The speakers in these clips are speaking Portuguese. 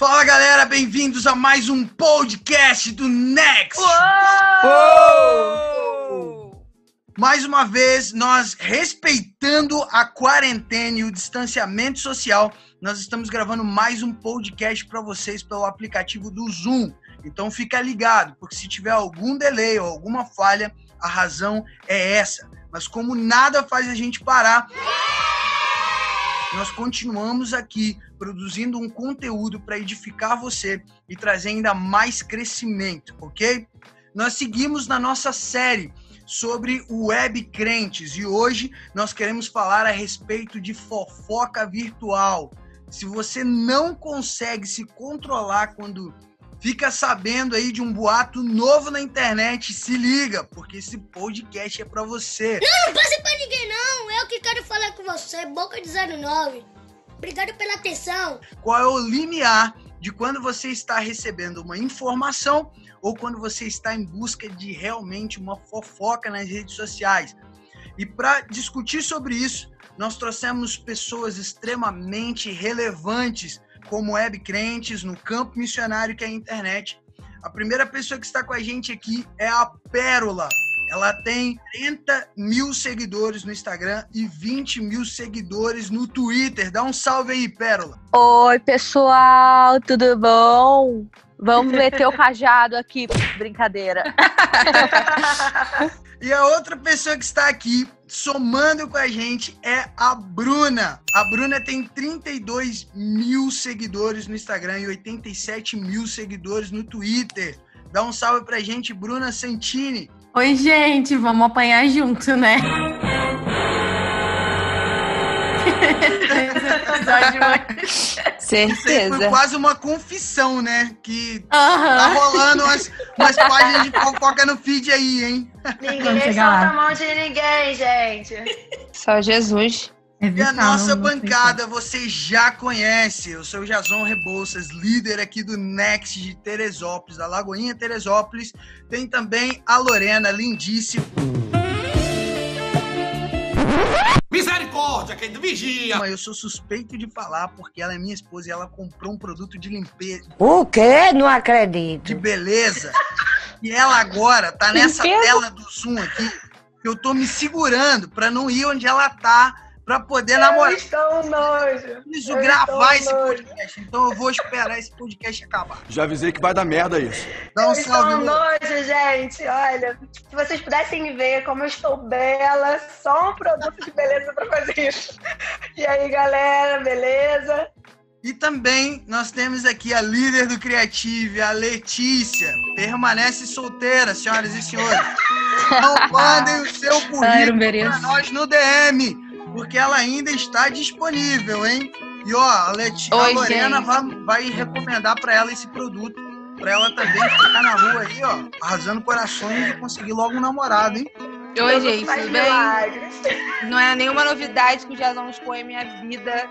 Fala galera, bem-vindos a mais um podcast do Next. Uou! Mais uma vez, nós respeitando a quarentena e o distanciamento social, nós estamos gravando mais um podcast para vocês pelo aplicativo do Zoom. Então fica ligado, porque se tiver algum delay ou alguma falha, a razão é essa. Mas como nada faz a gente parar, nós continuamos aqui produzindo um conteúdo para edificar você e trazer ainda mais crescimento, ok? Nós seguimos na nossa série sobre o web crentes e hoje nós queremos falar a respeito de fofoca virtual. Se você não consegue se controlar quando fica sabendo aí de um boato novo na internet, se liga, porque esse podcast é para você. Não, não passe pra ninguém não. Eu que quero falar com você, Boca de 09. Obrigado pela atenção. Qual é o limiar de quando você está recebendo uma informação ou quando você está em busca de realmente uma fofoca nas redes sociais? E para discutir sobre isso, nós trouxemos pessoas extremamente relevantes como web crentes no campo missionário que é a internet. A primeira pessoa que está com a gente aqui é a Pérola. Ela tem 30 mil seguidores no Instagram e 20 mil seguidores no Twitter. Dá um salve aí, Pérola. Oi, pessoal, tudo bom? Vamos meter o cajado aqui, brincadeira. E a outra pessoa que está aqui somando com a gente é a Bruna. A Bruna tem 32 mil seguidores no Instagram e 87 mil seguidores no Twitter. Dá um salve pra gente, Bruna Santini. Oi, gente, vamos apanhar junto, né? Isso aí foi Certeza. quase uma confissão, né? Que tá Aham. rolando umas, umas páginas de fofoca no feed aí, hein? Ninguém solta a mão de ninguém, gente. Só Jesus. E a nossa bancada você já conhece. Eu sou o Jason Rebouças, líder aqui do Next de Teresópolis, da Lagoinha Teresópolis. Tem também a Lorena, lindíssima. Misericórdia, vigia. Eu sou suspeito de falar porque ela é minha esposa e ela comprou um produto de limpeza, O quê? Não de acredito. beleza. E ela agora tá nessa Limpeza? tela do Zoom aqui. que Eu tô me segurando pra não ir onde ela tá, pra poder namorar. Eu estou nojo. preciso Eu gravar esse nojo. podcast, então eu vou esperar esse podcast acabar. Já avisei que vai dar merda isso. Dá um salve, Lu. nojo, gente. Olha, se vocês pudessem ver como eu estou bela, só um produto de beleza pra fazer isso. E aí, galera, beleza? E também nós temos aqui a líder do Criative, a Letícia. Permanece solteira, senhoras e senhores. Não mandem o seu currículo mereço. para nós no DM, porque ela ainda está disponível, hein? E ó, a, Leti- a Oi, Lorena gente. vai, vai recomendar para ela esse produto, para ela também ficar na rua aí, ó, arrasando corações e conseguir logo um namorado, hein? Oi, gente, tudo bem? milagres. Não é nenhuma novidade que o Jazão expõe a minha vida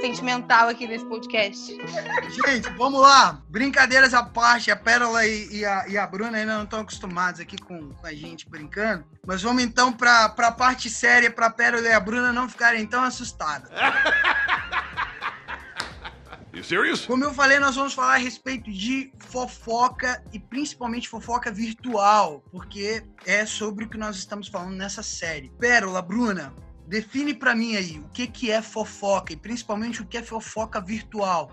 sentimental aqui nesse podcast. Gente, vamos lá. Brincadeiras à parte, a Pérola e, e a, e a Bruna ainda não estão acostumados aqui com, com a gente brincando. Mas vamos então para a parte séria, para a Pérola e a Bruna não ficarem tão assustadas. You serious? Como eu falei, nós vamos falar a respeito de fofoca e principalmente fofoca virtual, porque é sobre o que nós estamos falando nessa série. Pérola, Bruna, define pra mim aí o que, que é fofoca e principalmente o que é fofoca virtual.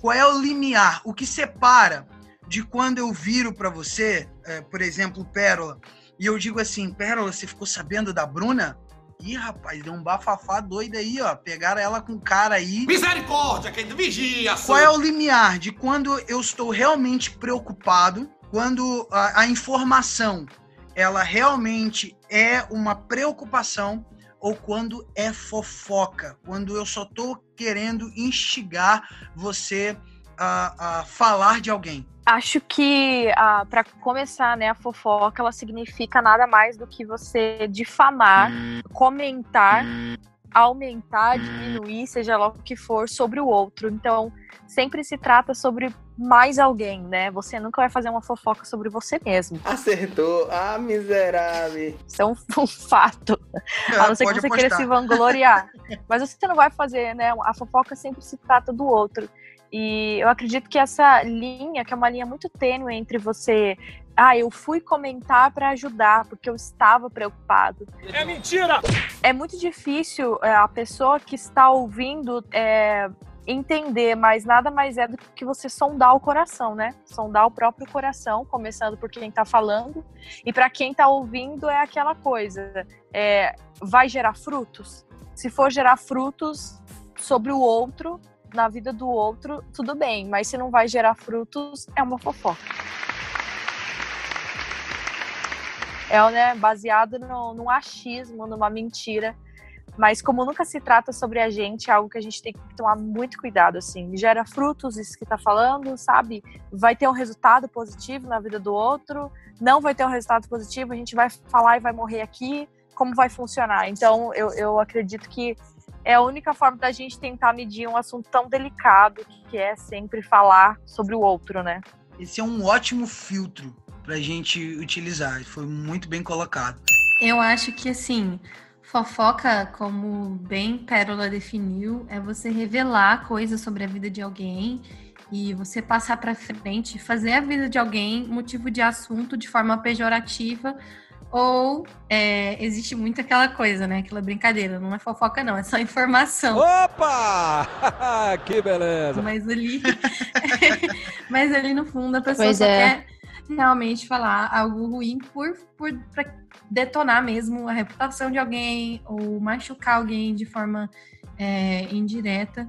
Qual é o limiar? O que separa de quando eu viro pra você, é, por exemplo, Pérola, e eu digo assim: Pérola, você ficou sabendo da Bruna? Ih, rapaz, deu um bafafá doido aí, ó. Pegaram ela com cara aí. Misericórdia, quem vigia. Qual é o limiar de quando eu estou realmente preocupado, quando a, a informação ela realmente é uma preocupação ou quando é fofoca, quando eu só tô querendo instigar você a, a falar de alguém. Acho que, ah, para começar, né, a fofoca, ela significa nada mais do que você difamar, comentar, aumentar, diminuir, seja lá o que for, sobre o outro. Então, sempre se trata sobre mais alguém, né? Você nunca vai fazer uma fofoca sobre você mesmo. Acertou. Ah, miserável. Isso é um, um fato. A não ser que você queira apostar. se vangloriar. Mas você não vai fazer, né? A fofoca sempre se trata do outro. E eu acredito que essa linha, que é uma linha muito tênue entre você. Ah, eu fui comentar para ajudar, porque eu estava preocupado. É mentira! É muito difícil é, a pessoa que está ouvindo é, entender, mas nada mais é do que você sondar o coração, né? Sondar o próprio coração, começando por quem está falando. E para quem está ouvindo é aquela coisa: é, vai gerar frutos? Se for gerar frutos sobre o outro, na vida do outro, tudo bem. Mas se não vai gerar frutos, é uma fofoca. É né, baseado no, num achismo, numa mentira. Mas como nunca se trata sobre a gente, é algo que a gente tem que tomar muito cuidado, assim. Gera frutos, isso que tá falando, sabe? Vai ter um resultado positivo na vida do outro, não vai ter um resultado positivo, a gente vai falar e vai morrer aqui, como vai funcionar? Então, eu, eu acredito que é a única forma da gente tentar medir um assunto tão delicado, que é sempre falar sobre o outro, né? Esse é um ótimo filtro pra gente utilizar. Foi muito bem colocado. Eu acho que assim, fofoca, como bem Pérola definiu, é você revelar coisas sobre a vida de alguém e você passar para frente, fazer a vida de alguém motivo de assunto de forma pejorativa ou é, existe muito aquela coisa, né? Aquela brincadeira, não é fofoca não, é só informação. Opa! que beleza! Mas ali, mas ali no fundo a pessoa Pois só é. quer realmente falar algo ruim por, por pra detonar mesmo a reputação de alguém ou machucar alguém de forma é, indireta.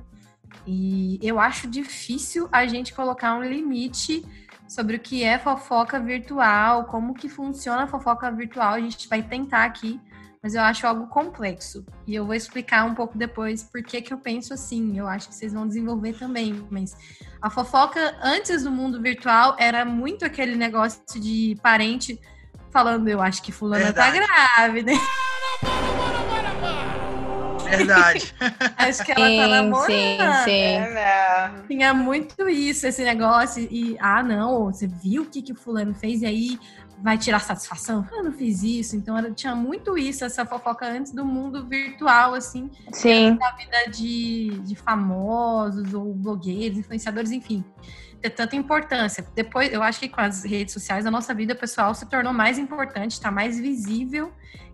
E eu acho difícil a gente colocar um limite sobre o que é fofoca virtual, como que funciona a fofoca virtual. A gente vai tentar aqui, mas eu acho algo complexo. E eu vou explicar um pouco depois por que, que eu penso assim. Eu acho que vocês vão desenvolver também. Mas a fofoca antes do mundo virtual era muito aquele negócio de parente falando, eu acho que fulana tá Verdade. grávida. Verdade. Acho que ela tá namorando. É, né? Tinha muito isso, esse negócio. E, ah, não, você viu o que, que o fulano fez e aí vai tirar satisfação? Eu não fiz isso. Então era, tinha muito isso, essa fofoca antes do mundo virtual, assim, Sim. da vida de, de famosos ou blogueiros, influenciadores, enfim. Ter tanta importância. Depois, eu acho que com as redes sociais, a nossa vida pessoal se tornou mais importante, está mais visível.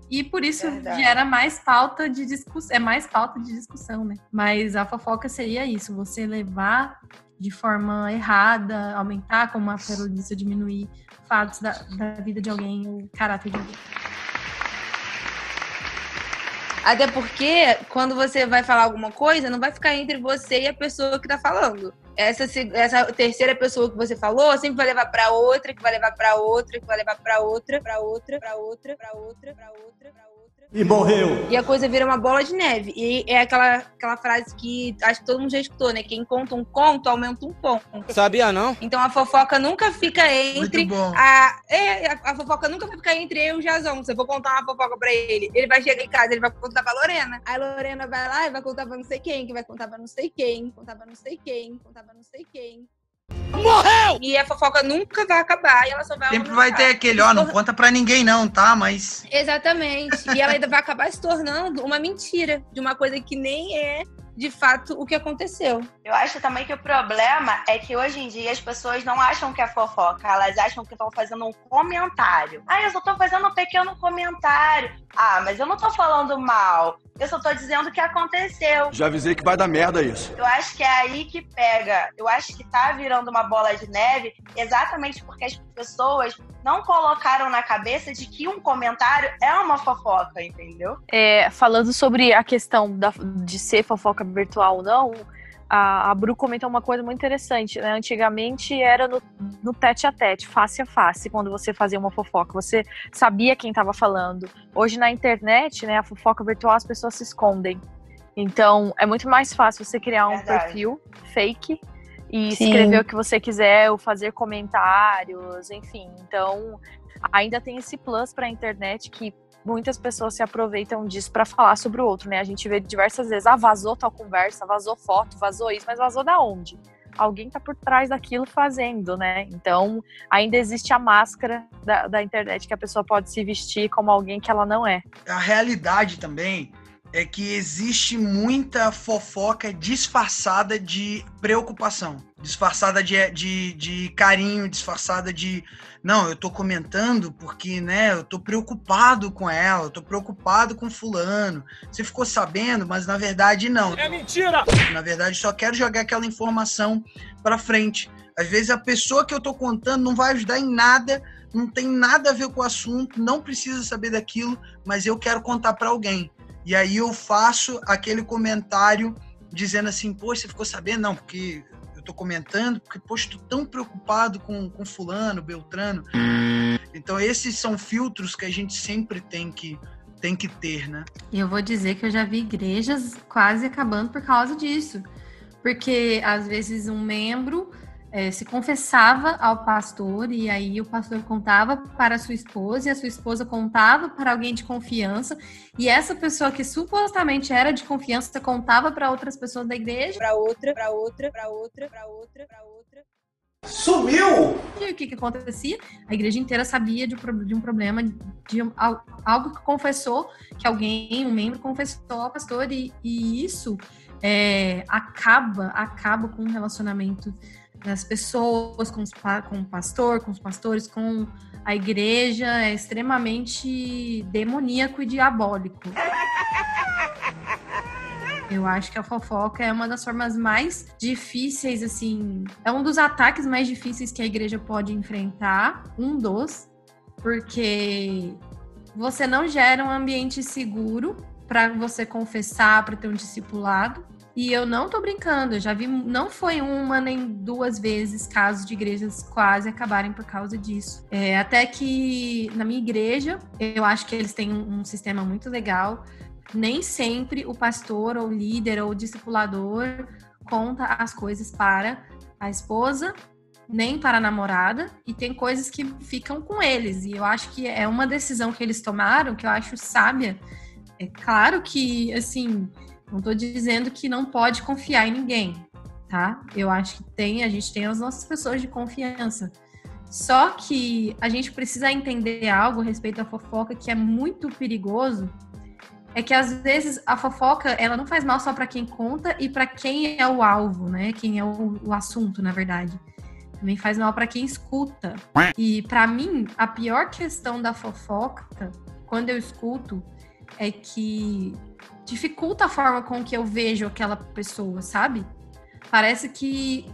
E por isso Verdade. gera mais pauta de discussão, é mais pauta de discussão, né? Mas a fofoca seria isso, você levar de forma errada, aumentar, como a Carol disse, diminuir fatos da, da vida de alguém, o caráter de alguém. Até porque, quando você vai falar alguma coisa, não vai ficar entre você e a pessoa que tá falando. Essa, essa terceira pessoa que você falou sempre vai levar pra outra, que vai levar pra outra, que vai levar pra outra, pra outra, pra outra, pra outra, pra outra, pra outra. E morreu. E a coisa vira uma bola de neve. E é aquela, aquela frase que acho que todo mundo já escutou, né? Quem conta um conto, aumenta um ponto. Sabia não? Então a fofoca nunca fica entre Muito bom. a, é, a, a fofoca nunca vai ficar entre eu e o Jazão. Se eu vou contar uma fofoca pra ele, ele vai chegar em casa, ele vai contar pra Lorena. Aí a Lorena vai lá e vai contar pra não sei quem, que vai contar pra não sei quem, contar pra não sei quem, contar pra não sei quem. Morreu! E a fofoca nunca vai acabar e ela só vai Sempre aumentar. vai ter aquele, ó, não conta pra ninguém não, tá? Mas Exatamente. E ela ainda vai acabar se tornando uma mentira de uma coisa que nem é de fato o que aconteceu. Eu acho também que o problema é que hoje em dia as pessoas não acham que é fofoca, elas acham que estão fazendo um comentário. Ah, eu só tô fazendo um pequeno comentário. Ah, mas eu não tô falando mal. Eu só tô dizendo o que aconteceu. Já avisei que vai dar merda isso. Eu acho que é aí que pega. Eu acho que tá virando uma bola de neve exatamente porque as pessoas não colocaram na cabeça de que um comentário é uma fofoca, entendeu? É, falando sobre a questão da- de ser fofoca virtual ou não, a, a Bru comentou uma coisa muito interessante, né? Antigamente era no, no tete a tete, face a face, quando você fazia uma fofoca. Você sabia quem estava falando. Hoje na internet, né, a fofoca virtual, as pessoas se escondem. Então, é muito mais fácil você criar um Verdade. perfil fake e Sim. escrever o que você quiser, ou fazer comentários, enfim. Então, ainda tem esse plus para a internet que muitas pessoas se aproveitam disso para falar sobre o outro, né? A gente vê diversas vezes, ah, vazou tal conversa, vazou foto, vazou isso, mas vazou da onde? alguém tá por trás daquilo fazendo, né? Então, ainda existe a máscara da, da internet que a pessoa pode se vestir como alguém que ela não é. A realidade também é que existe muita fofoca disfarçada de preocupação, disfarçada de, de, de carinho, disfarçada de não, eu tô comentando porque, né, eu tô preocupado com ela, eu tô preocupado com fulano. Você ficou sabendo, mas na verdade não. É mentira! Na verdade, só quero jogar aquela informação para frente. Às vezes a pessoa que eu tô contando não vai ajudar em nada, não tem nada a ver com o assunto, não precisa saber daquilo, mas eu quero contar para alguém. E aí eu faço aquele comentário dizendo assim, pô, você ficou sabendo? Não, porque eu tô comentando, porque, poxa, tô tão preocupado com, com fulano, Beltrano. Então esses são filtros que a gente sempre tem que, tem que ter, né? E eu vou dizer que eu já vi igrejas quase acabando por causa disso. Porque às vezes um membro é, se confessava ao pastor e aí o pastor contava para a sua esposa e a sua esposa contava para alguém de confiança e essa pessoa que supostamente era de confiança contava para outras pessoas da igreja, para outra, para outra, para outra, para outra, para outra. Sumiu! E o que, que acontecia? A igreja inteira sabia de, de um problema, de um, algo que confessou, que alguém, um membro confessou ao pastor, e, e isso é, acaba, acaba com o relacionamento das pessoas, com, os, com o pastor, com os pastores, com a igreja, é extremamente demoníaco e diabólico. Eu acho que a fofoca é uma das formas mais difíceis, assim. É um dos ataques mais difíceis que a igreja pode enfrentar. Um dos. Porque você não gera um ambiente seguro para você confessar, para ter um discipulado. E eu não tô brincando, eu já vi, não foi uma nem duas vezes casos de igrejas quase acabarem por causa disso. É, até que na minha igreja, eu acho que eles têm um, um sistema muito legal. Nem sempre o pastor, ou líder, ou discipulador conta as coisas para a esposa, nem para a namorada, e tem coisas que ficam com eles. E eu acho que é uma decisão que eles tomaram que eu acho sábia. É claro que, assim, não estou dizendo que não pode confiar em ninguém, tá? Eu acho que tem, a gente tem as nossas pessoas de confiança. Só que a gente precisa entender algo a respeito da fofoca que é muito perigoso. É que às vezes a fofoca ela não faz mal só para quem conta e para quem é o alvo, né? Quem é o, o assunto, na verdade. Também faz mal para quem escuta. E para mim, a pior questão da fofoca, quando eu escuto, é que dificulta a forma com que eu vejo aquela pessoa, sabe? Parece que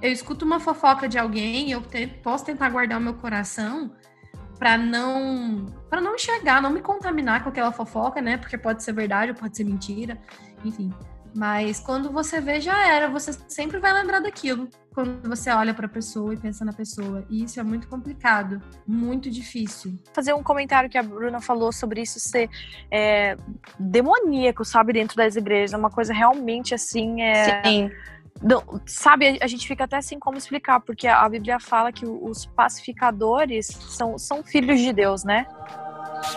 eu escuto uma fofoca de alguém, eu te, posso tentar guardar o meu coração para não para não enxergar, não me contaminar com aquela fofoca, né? Porque pode ser verdade ou pode ser mentira, enfim. Mas quando você vê, já era. Você sempre vai lembrar daquilo. Quando você olha para a pessoa e pensa na pessoa. E isso é muito complicado, muito difícil. Fazer um comentário que a Bruna falou sobre isso ser é, demoníaco, sabe, dentro das igrejas. É uma coisa realmente assim. É... Sim. Não, sabe, a gente fica até assim como explicar, porque a Bíblia fala que os pacificadores são, são filhos de Deus, né?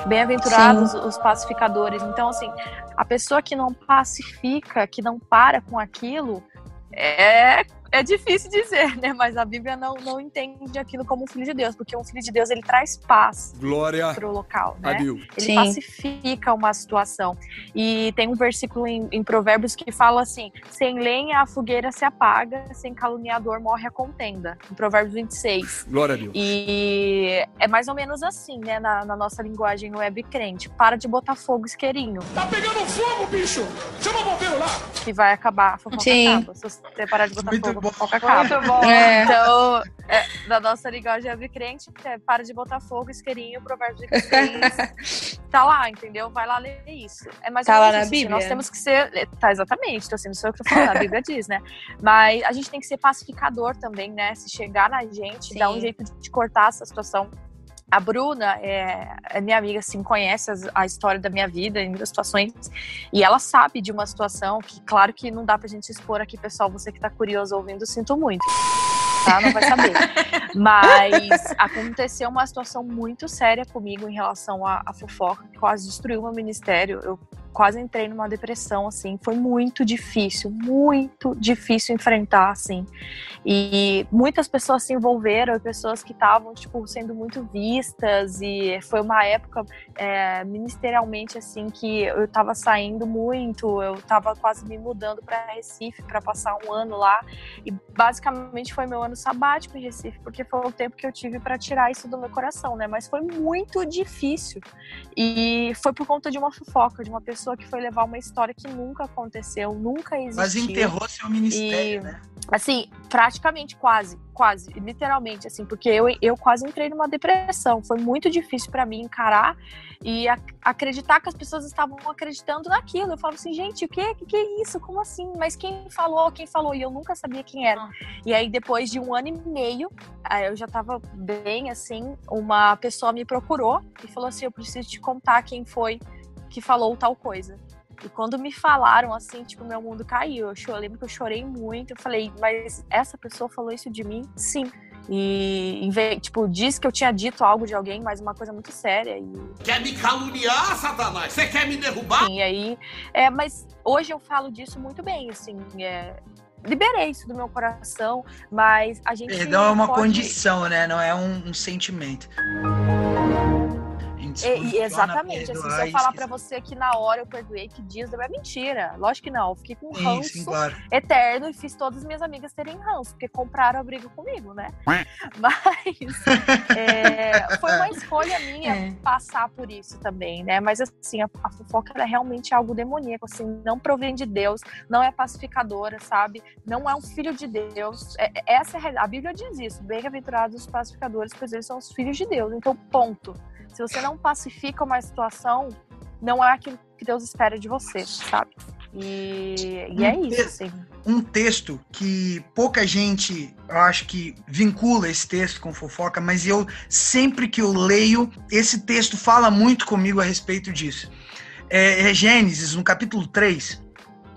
Bem-aventurados os pacificadores. Então, assim, a pessoa que não pacifica, que não para com aquilo, é é difícil dizer, né? Mas a Bíblia não, não entende aquilo como um filho de Deus, porque um filho de Deus ele traz paz Glória para o local, né? a Deus. Ele Sim. pacifica uma situação. E tem um versículo em, em Provérbios que fala assim: sem lenha a fogueira se apaga, sem caluniador morre a contenda. Em Provérbios 26. Glória a Deus. E é mais ou menos assim, né, na, na nossa linguagem web crente. Para de botar fogo isqueirinho, Tá pegando fogo, bicho! Chama o bombeiro lá! que vai acabar, a fofoca Sim. acaba. Se você parar de botar Muito fogo, bom. a fofoca acaba. Muito bom. É. Então, é, na nossa linguagem web crente, é, para de botar fogo, isqueirinho, Provérbios 26. tá lá, entendeu? Vai lá ler isso. É mais Tá ou lá na isso, Bíblia? Nós temos que ser. Tá, exatamente, tô sendo só eu que tô falando, a Bíblia diz, né? Mas a gente tem que ser pacificador também, né? Se chegar na gente, Sim. dar um jeito de cortar essa situação. A Bruna é, é minha amiga, assim, conhece as- a história da minha vida em muitas situações. E ela sabe de uma situação que, claro que não dá pra gente expor aqui, pessoal. Você que tá curioso ouvindo, sinto muito. Tá? Não vai saber. Mas aconteceu uma situação muito séria comigo em relação à, à fofoca, que quase destruiu meu ministério. Eu quase entrei numa depressão, assim, foi muito difícil, muito difícil enfrentar, assim. E muitas pessoas se envolveram, pessoas que estavam, tipo, sendo muito vistas, e foi uma época, é, ministerialmente, assim, que eu tava saindo muito, eu tava quase me mudando para Recife para passar um ano lá, e basicamente foi meu ano sabático em Recife, porque foi o tempo que eu tive para tirar isso do meu coração, né? Mas foi muito difícil, e foi por conta de uma fofoca, de uma pessoa que foi levar uma história que nunca aconteceu, nunca existiu. Mas enterrou seu ministério, E- né? Assim, praticamente quase, quase, literalmente, assim, porque eu, eu quase entrei numa depressão. Foi muito difícil para mim encarar e ac- acreditar que as pessoas estavam acreditando naquilo. Eu falava assim, gente, o que, que, que é isso? Como assim? Mas quem falou? Quem falou? E eu nunca sabia quem era. E aí, depois de um ano e meio, aí eu já tava bem, assim, uma pessoa me procurou e falou assim: eu preciso te contar quem foi que falou tal coisa. E quando me falaram assim, tipo, meu mundo caiu. Eu, lembro que eu chorei muito. Eu falei, mas essa pessoa falou isso de mim? Sim. E, em vez- tipo, disse que eu tinha dito algo de alguém, mas uma coisa muito séria. E, Quer me caluniar, Satanás? Você quer me derrubar? e aí. É, mas hoje eu falo disso muito bem, assim. é, liberei isso do meu coração, mas a gente. Perdão é uma pode- condição, né? Não é um, um sentimento. É, exatamente, assim, se perdoar eu falar pra você que na hora eu perdoei, que dias é mentira. Lógico que não. Eu fiquei com Sim, ranço sim, claro. eterno e fiz todas as minhas amigas terem ranço, porque compraram a briga comigo, né? Mas é, foi uma escolha minha É. passar por isso também, né? Mas assim, a, a fofoca ela é realmente algo demoníaco, assim, não provém de Deus, não é pacificadora, sabe? Não é um filho de Deus. É- é- essa é a realidade. A Bíblia diz isso: bem-aventurados os pacificadores, pois eles são os filhos de Deus. Então, ponto. Se você não pacifica uma situação, não é aquilo que Deus espera de você, sabe? E, e é isso, assim. um texto que pouca gente, eu acho que vincula esse texto com fofoca, mas eu sempre que eu leio, esse texto fala muito comigo a respeito disso. É, é Gênesis, no capítulo 3,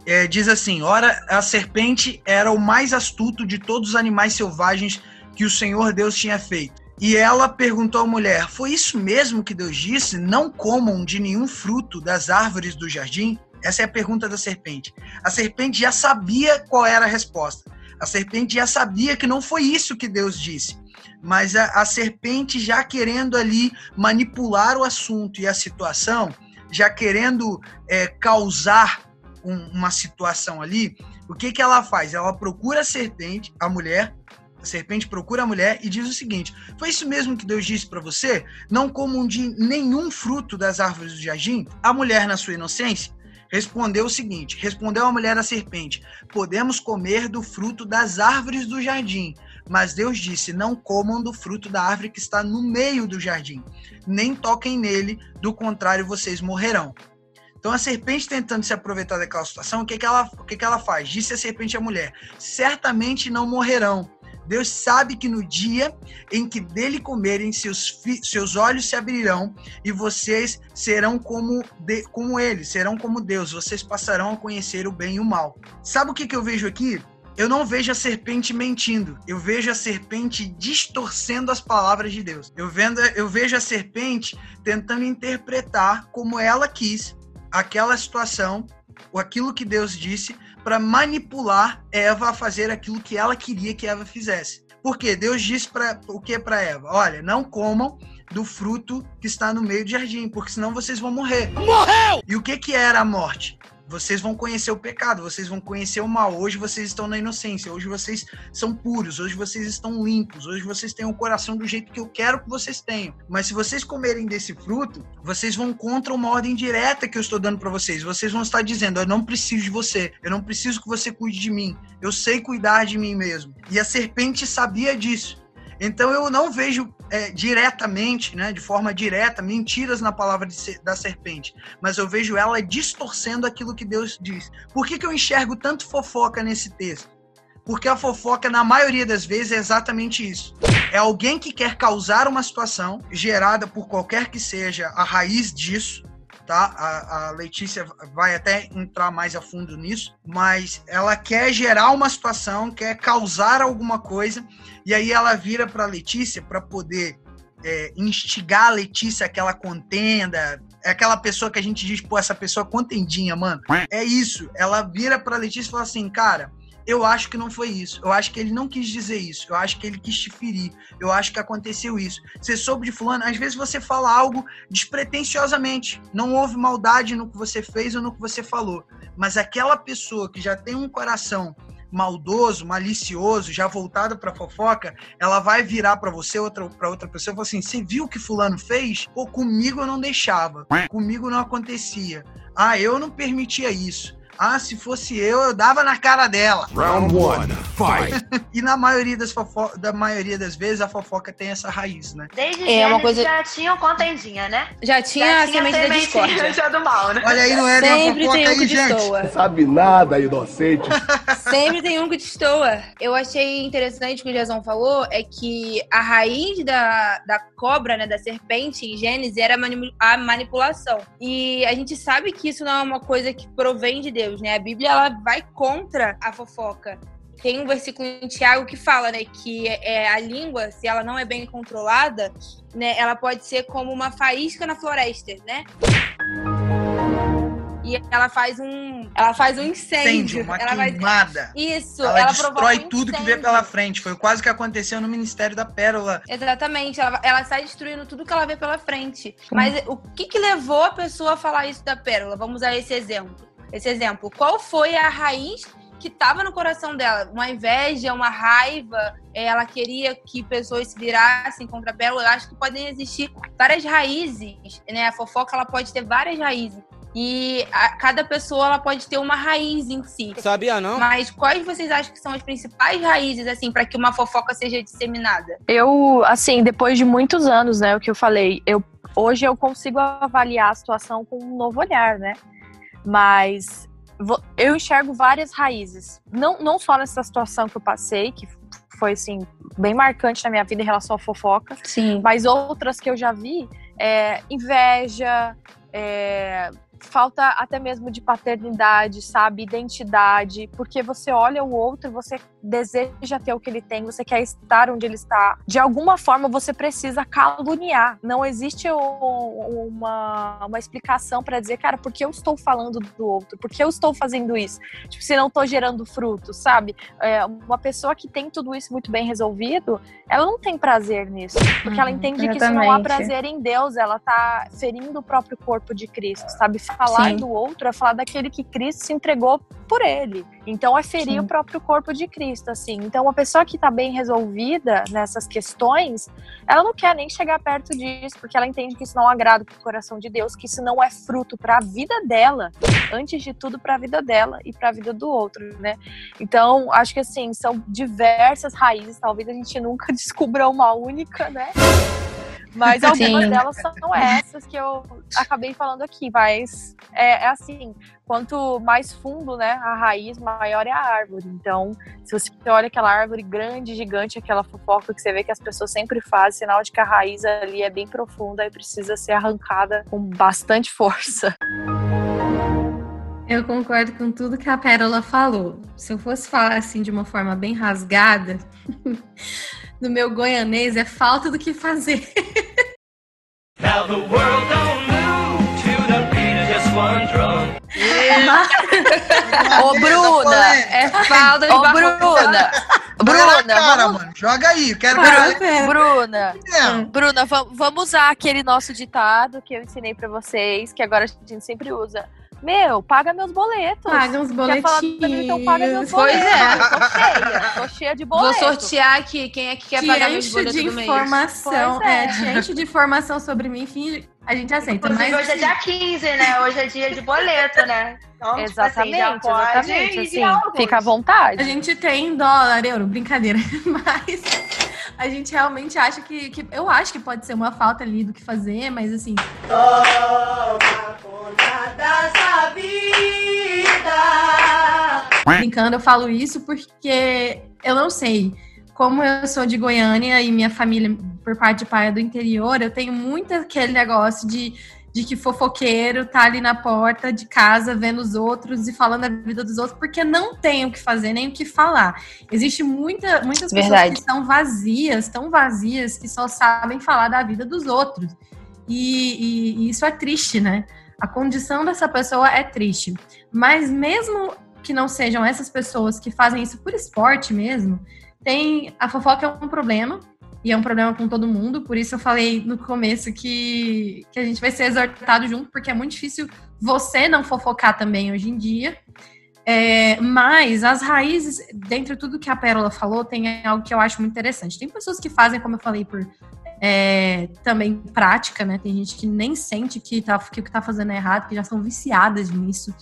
é, diz assim: Ora, a serpente era o mais astuto de todos os animais selvagens que o Senhor Deus tinha feito. E ela perguntou à mulher: Foi isso mesmo que Deus disse? Não comam de nenhum fruto das árvores do jardim? Essa é a pergunta da serpente. A serpente já sabia qual era a resposta. A serpente já sabia que não foi isso que Deus disse. Mas a, a serpente já querendo ali manipular o assunto e a situação, já querendo é, causar um- uma situação ali, o que, que ela faz? Ela procura a serpente, a mulher, a serpente procura a mulher e diz o seguinte: Foi isso mesmo que Deus disse para você? Não comam de nenhum fruto das árvores do jardim? A mulher, na sua inocência, respondeu o seguinte: Respondeu a mulher à serpente: Podemos comer do fruto das árvores do jardim. Mas Deus disse: Não comam do fruto da árvore que está no meio do jardim, nem toquem nele, do contrário vocês morrerão. Então a serpente tentando se aproveitar daquela situação, o que, que, ela, o que, que ela faz? Disse a serpente à mulher: certamente não morrerão. Deus sabe que no dia em que dele comerem, seus, seus olhos se abrirão e vocês serão como, de, como ele, serão como Deus. Vocês passarão a conhecer o bem e o mal. Sabe o que, que eu vejo aqui? Eu não vejo a serpente mentindo. Eu vejo a serpente distorcendo as palavras de Deus. Eu, vendo, eu vejo a serpente tentando interpretar como ela quis aquela situação, ou aquilo que Deus disse, para manipular Eva a fazer aquilo que ela queria que Eva fizesse. Porque Deus disse para o que para Eva? Olha, não comam do fruto que está no meio do jardim, porque senão vocês vão morrer. Morreu! E o que que era a morte? Vocês vão conhecer o pecado, vocês vão conhecer o mal. Hoje vocês estão na inocência, hoje vocês são puros, hoje vocês estão limpos, hoje vocês têm o coração do jeito que eu quero que vocês tenham. Mas se vocês comerem desse fruto, vocês vão contra uma ordem direta que eu estou dando para vocês. Vocês vão estar dizendo: Eu não preciso de você, eu não preciso que você cuide de mim, eu sei cuidar de mim mesmo. E a serpente sabia disso. Então eu não vejo é, diretamente, né, de forma direta, mentiras na palavra de da serpente, mas eu vejo ela distorcendo aquilo que Deus diz. Por que, que eu enxergo tanto fofoca nesse texto? Porque a fofoca, na maioria das vezes, é exatamente isso. É alguém que quer causar uma situação gerada por qualquer que seja a raiz disso, tá? A, a Letícia vai até entrar mais a fundo nisso, mas ela quer gerar uma situação, quer causar alguma coisa, e aí ela vira para Letícia para poder é, instigar a Letícia aquela contenda. É aquela pessoa que a gente diz, pô, essa pessoa contendinha, mano. É isso. Ela vira pra Letícia e fala assim, cara, eu acho que não foi isso. Eu acho que ele não quis dizer isso. Eu acho que ele quis te ferir. Eu acho que aconteceu isso. Você soube de fulano, às vezes você fala algo despretensiosamente. Não houve maldade no que você fez ou no que você falou. Mas aquela pessoa que já tem um coração maldoso, malicioso, já voltado para fofoca, ela vai virar para você outra para outra pessoa e falar assim: "Você viu o que fulano fez? Pô, comigo eu não deixava. Comigo não acontecia. Ah, eu não permitia isso. Ah, se fosse eu, eu dava na cara dela. Round one, fight. e na maioria das fofo da maioria das vezes a fofoca tem essa raiz, né? Desde É, uma coisa- já tinham contendinha, né? Já tinha já a semente da discórdia. já do mal, né? Olha aí, não era uma Sempre fofoca tem um que aí, gente. destoa. Sabe nada, inocente. Sempre tem um que destoa. Eu achei interessante o que o Jason falou, é que a raiz da, da cobra, né, da serpente em Gênesis era a manipulação. E a gente sabe que isso não é uma coisa que provém de Deus, né? A Bíblia, ela vai contra a fofoca. Tem um versículo em Tiago que fala, né, que é, a língua, se ela não é bem controlada, né, ela pode ser como uma faísca na floresta, né? E ela faz um, ela faz um incêndio. Incêndio, uma ela vai queimada. isso, Ela, ela, destrói um tudo que vê pela frente. Foi quase o que aconteceu no Ministério da Pérola. Exatamente, ela, ela sai destruindo tudo que ela vê pela frente. Mas o que, que levou a pessoa a falar isso da pérola? Vamos usar esse exemplo. Esse exemplo. Qual foi a raiz que estava no coração dela? Uma inveja, uma raiva? eh, Ela queria que pessoas se virassem contra a pérola? Eu acho que podem existir várias raízes, né? A fofoca ela pode ter várias raízes. E a- cada pessoa ela pode ter uma raiz em si. Sabia não? Mas quais vocês acham que são as principais raízes, assim, para que uma fofoca seja disseminada? Eu, assim, depois de muitos anos, né, o que eu falei, eu hoje eu consigo avaliar a situação com um novo olhar, né? Mas eu enxergo várias raízes. Não, não só nessa situação que eu passei, que foi, assim, bem marcante na minha vida em relação à fofoca, Sim. mas outras que eu já vi, é, inveja, é, falta até mesmo de paternidade, sabe, identidade, porque você olha o outro, você deseja ter o que ele tem, você quer estar onde ele está. De alguma forma você precisa caluniar. Não existe uma, uma explicação para dizer, cara, por que eu estou falando do outro? Por que eu estou fazendo isso? Tipo, se não estou gerando frutos, sabe? É, uma pessoa que tem tudo isso muito bem resolvido, ela não tem prazer nisso. Porque ela Uhum, entende que se não há prazer em Deus, ela tá ferindo o próprio corpo de Cristo, sabe? Falar Sim. do outro é falar daquele que Cristo se entregou por ele. Então é ferir Sim. o próprio corpo de Cristo, assim. Então uma pessoa que tá bem resolvida nessas questões, ela não quer nem chegar perto disso, porque ela entende que isso não agrada pro coração de Deus, que isso não é fruto para a vida dela, antes de tudo para a vida dela e para a vida do outro, né? Então, acho que assim, são diversas raízes, talvez a gente nunca descubra uma única, né? Mas algumas Sim. delas são essas que eu acabei falando aqui, mas é, é assim, quanto mais fundo, né, a raiz, maior é a árvore. Então, se você olha aquela árvore grande, gigante, aquela fofoca que você vê que as pessoas sempre fazem, sinal de que a raiz ali é bem profunda e precisa ser arrancada com bastante força. Eu concordo com tudo que a Pérola falou. Se eu fosse falar assim de uma forma bem rasgada, no meu goianês é falta do que fazer. Now the world don't move to the beat of just one drum. Ô, Bruna! É falta de Ô, Bruna! Bruna, cara, vamos... mano. Joga aí. Quero Para, ver. Bruna, É. Bruna, va- vamos usar aquele nosso ditado que eu ensinei pra vocês, que agora a gente sempre usa. Meu, paga meus boletos. Paga falar do meu, então paga meus Pois boletos. é. Cheia, de Vou boletos. sortear aqui quem é que quer Te pagar meus boletos de informação. É. É. te enche de informação sobre mim, finge. A gente aceita. Inclusive, Mas hoje é dia 15, né? Hoje é dia de boleto, né? Então, tipo assim, Exatamente, já pode exatamente. Assim, fica à vontade. a gente tem dólar, euro, brincadeira. Mas a gente realmente acha que, que. Eu acho que pode ser uma falta ali do que fazer, mas assim. Brincando, eu falo isso porque eu não sei. Como eu sou de Goiânia e minha família, por parte de pai, é do interior, eu tenho muito aquele negócio de, de que fofoqueiro tá ali na porta de casa vendo os outros e falando a vida dos outros, porque não tem o que fazer, nem o que falar. Existe muita, muitas pessoas Verdade. que são vazias, tão vazias, que só sabem falar da vida dos outros. E, e- e isso é triste, né? A condição dessa pessoa é triste. Mas mesmo que não sejam essas pessoas que fazem isso por esporte mesmo, tem a fofoca é um problema e é um problema com todo mundo. Por isso eu falei no começo que, que a gente vai ser exortado junto, porque é muito difícil você não fofocar também hoje em dia. É, mas as raízes, dentro de tudo que a Pérola falou, tem algo que eu acho muito interessante. Tem pessoas que fazem, como eu falei, por é, também prática, né? Tem gente que nem sente que, tá, que o que tá fazendo é errado, que já são viciadas nisso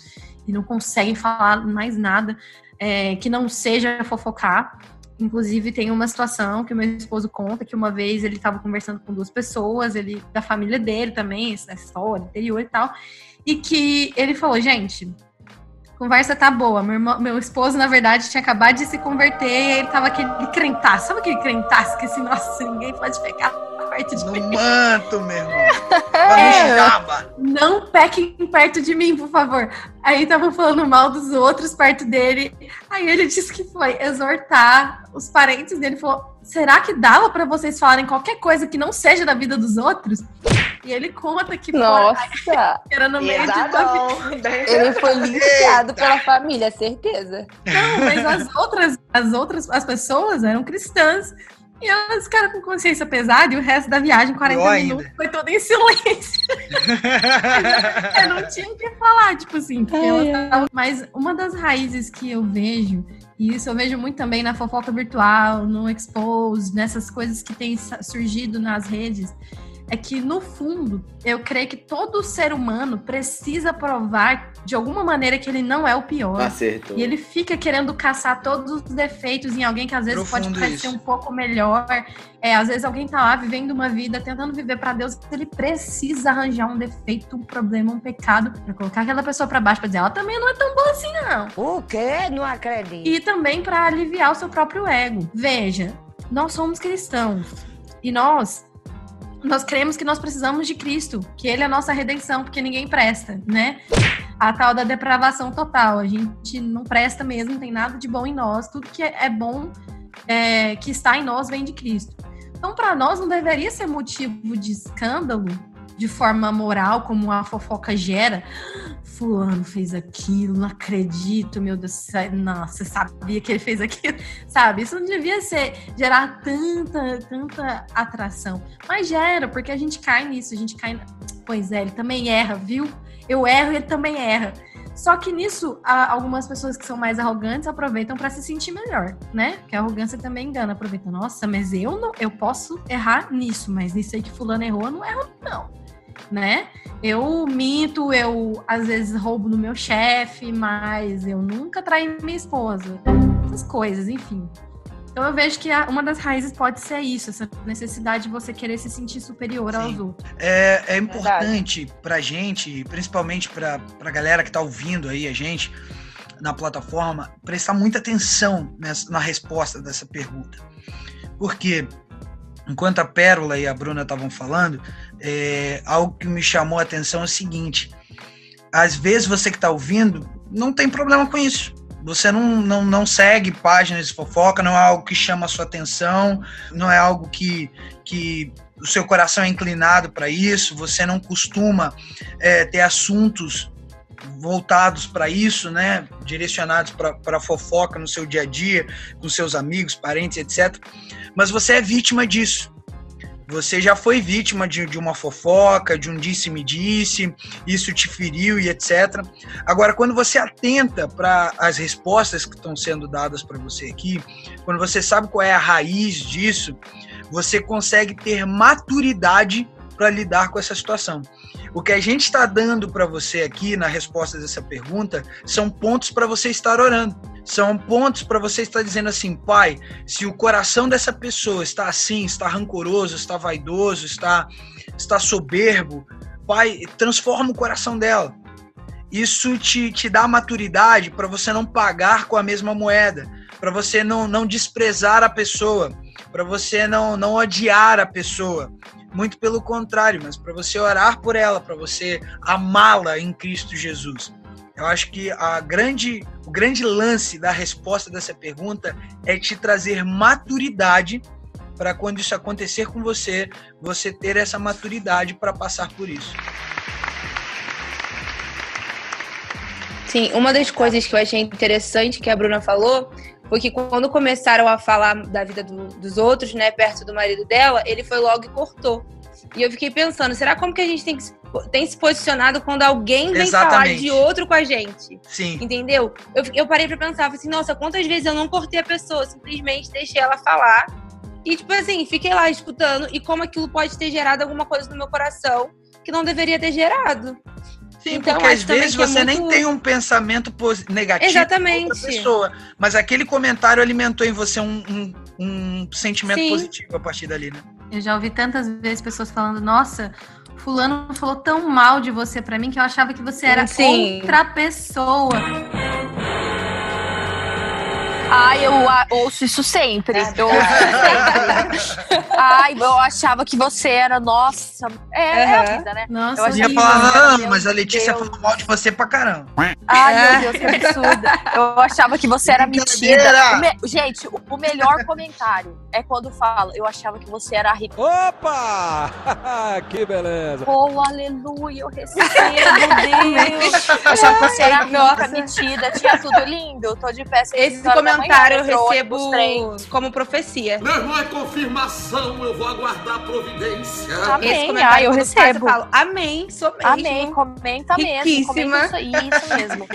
e não conseguem falar mais nada é, que não seja fofocar. Inclusive, tem uma situação que o meu esposo conta que uma vez ele estava conversando com duas pessoas, ele da família dele também, essa história, interior e tal, e que ele falou, gente, conversa tá boa. Meu, irmão- meu esposo, na verdade, tinha acabado de se converter e ele tava aquele crentaço. Sabe aquele crentaço que assim, nossa, ninguém pode pegar perto de mim? No manto, meu irmão. No jaba. Não pequem perto de mim, por favor. Aí tava falando mal dos outros perto dele. Aí ele disse que foi exortar os parentes dele. Falou: será que dava pra vocês falarem qualquer coisa que não seja da vida dos outros? E ele conta que foi- Nossa! era no meio de. Ele foi linciado pela família, certeza. Não, mas as outras, as outras, as pessoas eram cristãs. E elas ficaram com consciência pesada e o resto da viagem, 40 Pior minutos, ainda. foi todo em silêncio. eu não tinha o que falar, tipo assim, tavam- Mas uma das raízes que eu vejo, e isso eu vejo muito também na fofoca virtual, no expose, nessas coisas que têm surgido nas redes, é que no fundo, eu creio que todo ser humano precisa provar de alguma maneira que ele não é o pior. Acertou. E ele fica querendo caçar todos os defeitos em alguém que às vezes Profundo pode parecer isso. um pouco melhor. É, às vezes alguém tá lá vivendo uma vida, tentando viver pra Deus, ele precisa arranjar um defeito, um problema, um pecado, pra colocar aquela pessoa pra baixo, pra dizer, ela também não é tão boa assim, não. O quê? Não acredito. E também pra aliviar o seu próprio ego. Veja, nós somos cristãos. E nós nós cremos que nós precisamos de Cristo, que ele é a nossa redenção, porque ninguém presta, né? A tal da depravação total. A gente não presta mesmo, não tem nada de bom em nós. Tudo que é bom é, que está em nós vem de Cristo. Então, para nós, não deveria ser motivo de escândalo de forma moral, como a fofoca gera. Fulano fez aquilo, não acredito, meu Deus, nossa, sabia que ele fez aquilo, sabe? Isso não devia ser gerar tanta, tanta atração. Mas gera, porque a gente cai nisso, a gente cai. Pois é, ele também erra, viu? Eu erro e ele também erra. Só que nisso, algumas pessoas que são mais arrogantes aproveitam para se sentir melhor, né? Que a arrogância também engana. Aproveita, nossa, mas eu não, eu posso errar nisso, mas nisso aí que fulano errou, eu não erro, não. Né? Eu minto, eu às vezes roubo no meu chefe, mas eu nunca traí minha esposa. Essas coisas, enfim. Então eu vejo que uma das raízes pode ser isso, essa necessidade de você querer se sentir superior aos Sim. outros. É, é importante pra gente, principalmente pra, pra galera que tá ouvindo aí a gente na plataforma, prestar muita atenção nessa, na resposta dessa pergunta. Porque, enquanto a Pérola e a Bruna estavam falando, é, algo que me chamou a atenção é o seguinte: às vezes você que está ouvindo não tem problema com isso. Você não, não, não segue páginas de fofoca, não é algo que chama a sua atenção, não é algo que, que o seu coração é inclinado para isso, você não costuma é, ter assuntos voltados para isso, né? Direcionados para fofoca no seu dia a dia, com seus amigos, parentes, etc. Mas você é vítima disso. Você já foi vítima de, de uma fofoca, de um disse-me-disse, isso te feriu e etc. Agora, quando você atenta para as respostas que estão sendo dadas para você aqui, quando você sabe qual é a raiz disso, você consegue ter maturidade para lidar com essa situação. O que a gente está dando para você aqui na resposta dessa pergunta são pontos para você estar orando. São pontos para você estar dizendo assim, pai, se o coração dessa pessoa está assim, está rancoroso, está vaidoso, está, está soberbo, pai, transforma o coração dela. Isso te, te dá maturidade para você não pagar com a mesma moeda, para você não, não desprezar a pessoa, para você não, não odiar a pessoa. Muito pelo contrário, mas para você orar por ela, para você amá-la em Cristo Jesus. Eu acho que a grande, o grande lance da resposta dessa pergunta é te trazer maturidade para quando isso acontecer com você, você ter essa maturidade para passar por isso. Sim, uma das coisas que eu achei interessante que a Bruna falou foi que quando começaram a falar da vida do- dos outros, né, perto do marido dela, ele foi logo e cortou. E eu fiquei pensando, será como que a gente tem que se, tem se posicionado quando alguém vem falar Exatamente. de outro com a gente? Sim. Entendeu? Eu, eu parei pra pensar, falei assim, nossa, quantas vezes eu não cortei a pessoa, simplesmente deixei ela falar. E, tipo assim, fiquei lá escutando e como aquilo pode ter gerado alguma coisa no meu coração que não deveria ter gerado. Sim, Então, porque às vezes é você nem muito- tem um pensamento negativo com Exatamente. outra pessoa, mas aquele comentário alimentou em você um, um- um sentimento Sim. positivo a partir dali, né? Eu já ouvi tantas vezes pessoas falando, nossa, fulano falou tão mal de você pra mim que eu achava que você era Sim. outra pessoa. Ai, eu a- ouço isso sempre. Eu ouço isso sempre. Ai, eu achava que você era, nossa. É, é a vida, né? Nossa, eu Eu ia falar, ah, mas a Letícia Deus. falou mal de você pra caramba. Ai, meu Deus, que absurdo. Eu achava que você era. O me- Gente, o, o melhor comentário é quando fala, eu achava que você era rico. Opa! que beleza! Oh, aleluia, eu recebo, Deus. Eu achava que você era rica, Nossa. metida, tinha tudo lindo. Tô de pé, Esse manhã, comentário eu recebo como profecia. Meu irmão é confirmação, eu vou aguardar a providência. Amém. Esse comentário ai, eu quando passa, recebo. Eu falo, amém, sou mesmo. Amém, comenta mesmo. Riquíssima. Comenta isso, isso mesmo.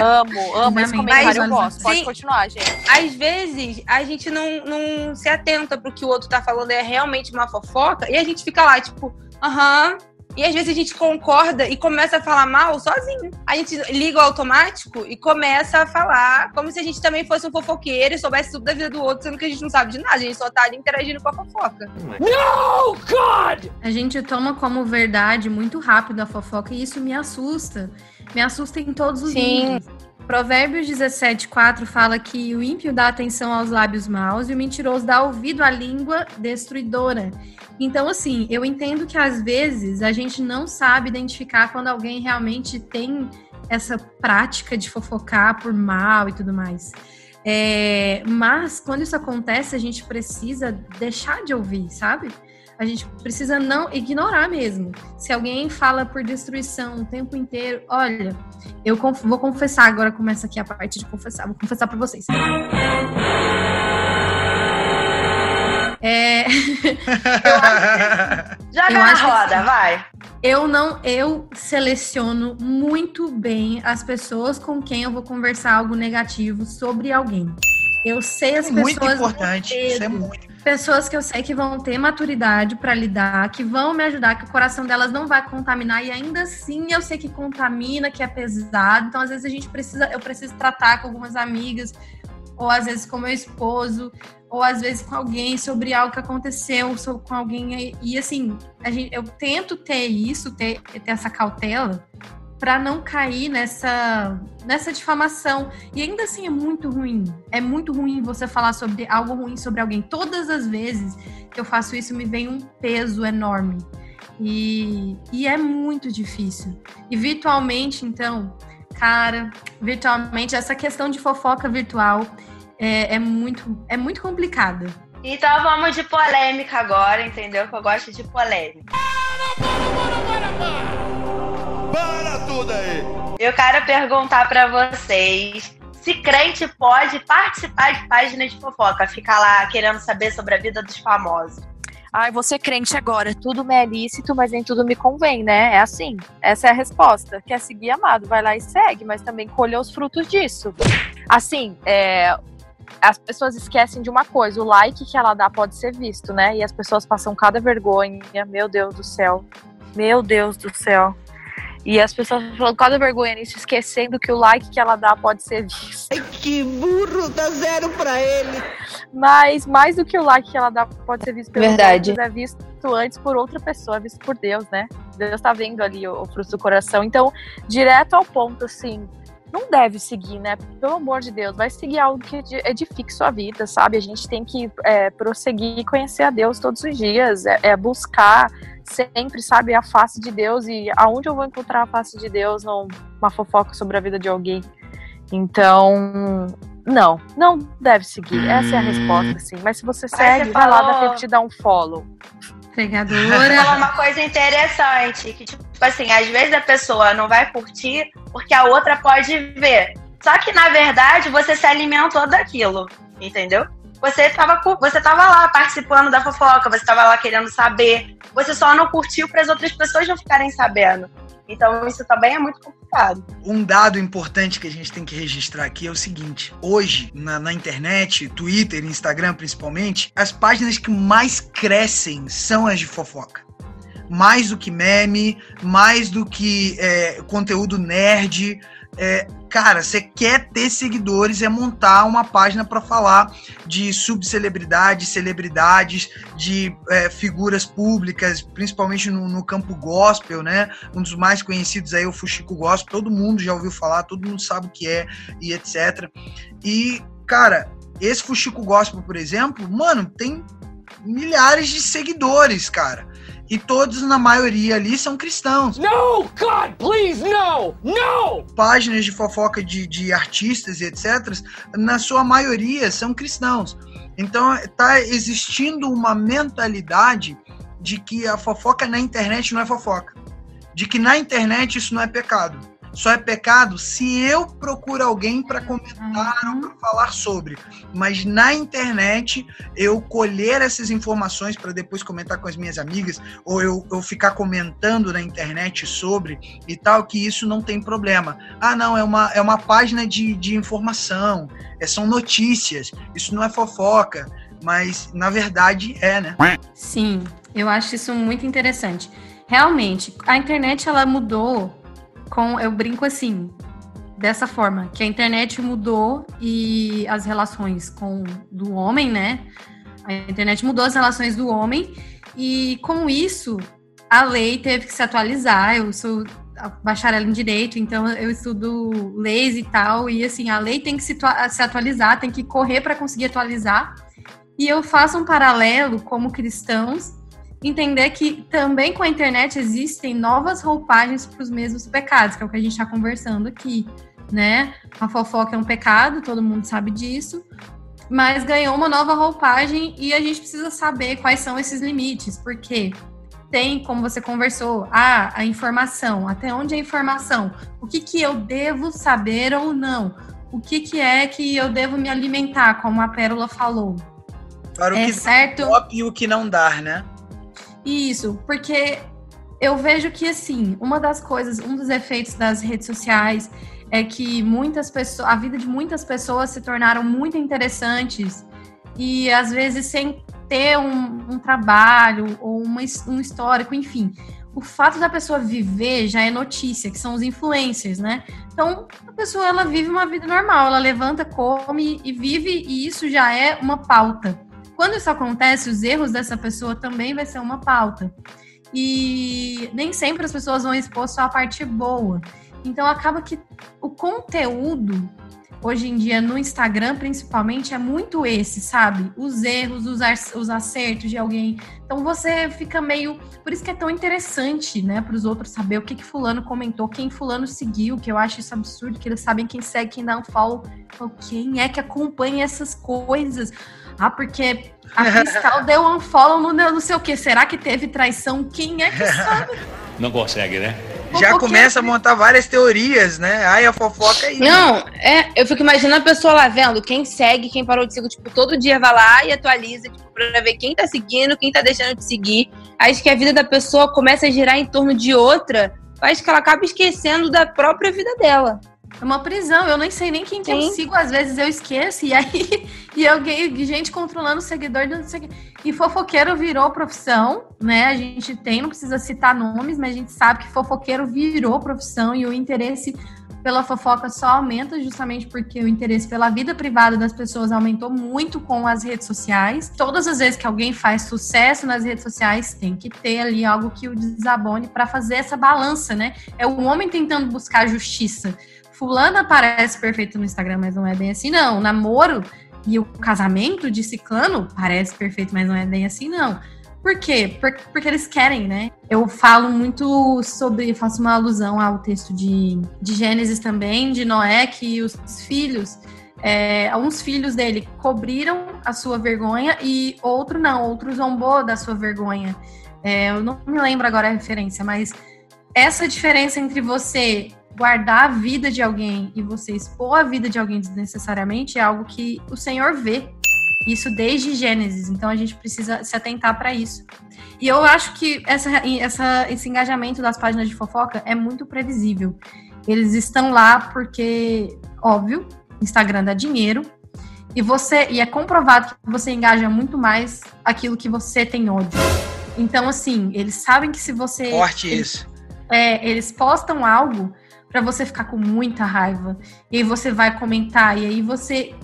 amo, amo esse Amém. comentário, eu Mas, gosto. Pode sim. continuar, gente. Às vezes, a gente não, não se atenta pro que o outro tá falando é realmente uma fofoca e a gente fica lá, tipo, aham. E às vezes a gente concorda e começa a falar mal sozinho. A gente liga o automático e começa a falar como se a gente também fosse um fofoqueiro e soubesse tudo da vida do outro, sendo que a gente não sabe de nada, a gente só tá ali interagindo com a fofoca. No, God! A gente toma como verdade muito rápido a fofoca e isso me assusta. Me assusta em todos os Sim. níveis. Provérbios 17,4 fala que o ímpio dá atenção aos lábios maus e o mentiroso dá ouvido à língua destruidora. Então, assim, eu entendo que às vezes a gente não sabe identificar quando alguém realmente tem essa prática de fofocar por mal e tudo mais. É, mas quando isso acontece, a gente precisa deixar de ouvir, sabe? A gente precisa não ignorar mesmo. Se alguém fala por destruição o tempo inteiro, olha, eu conf- vou confessar agora, começa aqui a parte de confessar. Vou confessar pra vocês. É, Joga Eu na acho que roda, sim. vai. eu não, eu seleciono muito bem as pessoas com quem eu vou conversar algo negativo sobre alguém. Eu sei as muito pessoas importante. Isso é muito. pessoas que eu sei que vão ter maturidade para lidar, que vão me ajudar, que o coração delas não vai contaminar e ainda assim eu sei que contamina, que é pesado. Então às vezes a gente precisa, eu preciso tratar com algumas amigas ou às vezes com meu esposo, ou às vezes com alguém sobre algo que aconteceu, ou com alguém e, e assim, a gente, eu tento ter isso, ter, ter essa cautela para não cair nessa nessa difamação. E ainda assim é muito ruim. É muito ruim você falar sobre algo ruim sobre alguém. Todas as vezes que eu faço isso me vem um peso enorme. E, e é muito difícil. E virtualmente, então, cara, virtualmente essa questão de fofoca virtual é, é muito é muito complicada. Então vamos de polêmica agora, entendeu? Que eu gosto de polêmica. Para tudo aí! Eu quero perguntar pra vocês se crente pode participar de páginas de fofoca, ficar lá querendo saber sobre a vida dos famosos. Ai, você crente agora, tudo me é lícito, mas nem tudo me convém, né? É assim. Essa é a resposta. Quer seguir amado, vai lá e segue, mas também colha os frutos disso. Assim, é, as pessoas esquecem de uma coisa: o like que ela dá pode ser visto, né? E as pessoas passam cada vergonha. Meu Deus do céu. Meu Deus do céu. E as pessoas falam cada vergonha nisso, esquecendo que o like que ela dá pode ser visto. Ai, que burro, dá zero pra ele. Mas mais do que o like que ela dá pode ser visto pelos Verdade. outros, é visto antes por outra pessoa, é visto por Deus, né? Deus tá vendo ali o, o fruto do coração. Então, direto ao ponto, assim, não deve seguir, né? Pelo amor de Deus, vai seguir algo que edi- edifique sua vida, sabe? A gente tem que é, prosseguir e conhecer a Deus todos os dias, é, é buscar sempre, sabe, a face de Deus e aonde eu vou encontrar a face de Deus numa fofoca sobre a vida de alguém. Então, Não, não deve seguir. Essa é a resposta, sim. Mas se você segue, vai lá, dá tempo de dar um follow. Falou Entregadora. uma coisa interessante, que tipo assim, às vezes a pessoa não vai curtir porque a outra pode ver. Só que na verdade você se alimentou daquilo, entendeu? Você tava, cu- você tava lá participando da fofoca, você tava lá querendo saber. Você só não curtiu para as outras pessoas não ficarem sabendo. Então isso também é muito complicado. Um dado importante que a gente tem que registrar aqui é o seguinte: hoje, na, na internet, Twitter, Instagram principalmente, as páginas que mais crescem são as de fofoca. Mais do que meme, mais do que é, conteúdo nerd. É, cara, você quer ter seguidores, é montar uma página para falar de subcelebridades, celebridades, de é, figuras públicas, principalmente no, no campo gospel, né? Um dos mais conhecidos aí é o Fuxico Gospel, todo mundo já ouviu falar, todo mundo sabe o que é e etc. E, cara, esse Fuxico Gospel, por exemplo, mano, tem milhares de seguidores, cara. E todos, na maioria ali, são cristãos. No, God, please, no, no! Páginas de fofoca de, de artistas e etc., na sua maioria são cristãos. Então, tá existindo uma mentalidade de que a fofoca na internet não é fofoca. De que na internet isso não é pecado. Só é pecado se eu procuro alguém para comentar ou para falar sobre. Mas na internet, eu colher essas informações para depois comentar com as minhas amigas, ou eu, eu ficar comentando na internet sobre e tal, que isso não tem problema. Ah, não, é uma, é uma página de, de informação, é, são notícias, isso não é fofoca. Mas na verdade é, né? Sim, eu acho isso muito interessante. Realmente, a internet ela mudou com, eu brinco assim, dessa forma, que a internet mudou e as relações com do homem, né? A internet mudou as relações do homem e com isso a lei teve que se atualizar. Eu sou bacharel em direito, então eu estudo leis e tal, e assim, a lei tem que se, se atualizar, tem que correr para conseguir atualizar. E eu faço um paralelo como cristãos entender que também com a internet existem novas roupagens para os mesmos pecados, que é o que a gente está conversando aqui, né? A fofoca é um pecado, todo mundo sabe disso, mas ganhou uma nova roupagem e a gente precisa saber quais são esses limites, porque tem, como você conversou, ah, a informação, até onde é a informação? O que, que eu devo saber ou não? O que, que é que eu devo me alimentar, como a Pérola falou? Para o É que certo. e o que não dá, né? Isso, porque eu vejo que assim, uma das coisas, um dos efeitos das redes sociais é que muitas pessoas, a vida de muitas pessoas se tornaram muito interessantes e às vezes sem ter um, um trabalho ou uma, um histórico, enfim. O fato da pessoa viver já é notícia, que são os influencers, né? Então, a pessoa ela vive uma vida normal, ela levanta, come e vive, e isso já é uma pauta. Quando isso acontece, os erros dessa pessoa também vai ser uma pauta. E nem sempre as pessoas vão expor só a parte boa. Então acaba que o conteúdo hoje em dia no Instagram, principalmente, é muito esse, sabe? Os erros, os, os acertos de alguém. Então você fica meio. Por isso que é tão interessante, né, para os outros saber o que, que Fulano comentou, quem Fulano seguiu, que eu acho isso absurdo, que eles sabem quem segue, quem dá um follow. Quem é que acompanha essas coisas? Ah, porque a Cristal deu um follow no não sei o que. Será que teve traição? Quem é que sabe? Não consegue, né? Já Fofoqueiro. começa a montar várias teorias, né? Ai, a fofoca aí. Não, é, eu fico imaginando a pessoa lá vendo quem segue, quem parou de seguir, tipo, todo dia vai lá e atualiza, tipo, pra ver quem tá seguindo, quem tá deixando de seguir. Acho que a vida da pessoa começa a girar em torno de outra, faz que ela acabe esquecendo da própria vida dela. É uma prisão, eu nem sei nem quem que eu sigo, às vezes eu esqueço, e aí e alguém, gente controlando o seguidor, não sei o quê. E fofoqueiro virou profissão, né? A gente tem, não precisa citar nomes, mas a gente sabe que fofoqueiro virou profissão e o interesse pela fofoca só aumenta justamente porque o interesse pela vida privada das pessoas aumentou muito com as redes sociais. Todas as vezes que alguém faz sucesso nas redes sociais, tem que ter ali algo que o desabone para fazer essa balança, né? É o homem tentando buscar justiça. Fulana parece perfeito no Instagram, mas não é bem assim, não. O namoro e o casamento de ciclano parece perfeito, mas não é bem assim, não. Por quê? Por- porque eles querem, né? Eu falo muito sobre, faço uma alusão ao texto de, de Gênesis também, de Noé, que os filhos é, uns filhos dele cobriram a sua vergonha e outro não, outro zombou da sua vergonha. É, eu não me lembro agora a referência, mas essa diferença entre você guardar a vida de alguém e você expor a vida de alguém desnecessariamente é algo que o Senhor vê. Isso desde Gênesis, então a gente precisa se atentar para isso. E eu acho que essa, essa, esse engajamento das páginas de fofoca é muito previsível. Eles estão lá porque, óbvio, Instagram dá dinheiro. E você e é comprovado que você engaja muito mais aquilo que você tem ódio. Então, assim, eles sabem que se você. Forte eles, isso. É, eles postam algo para você ficar com muita raiva. E aí você vai comentar, e aí você.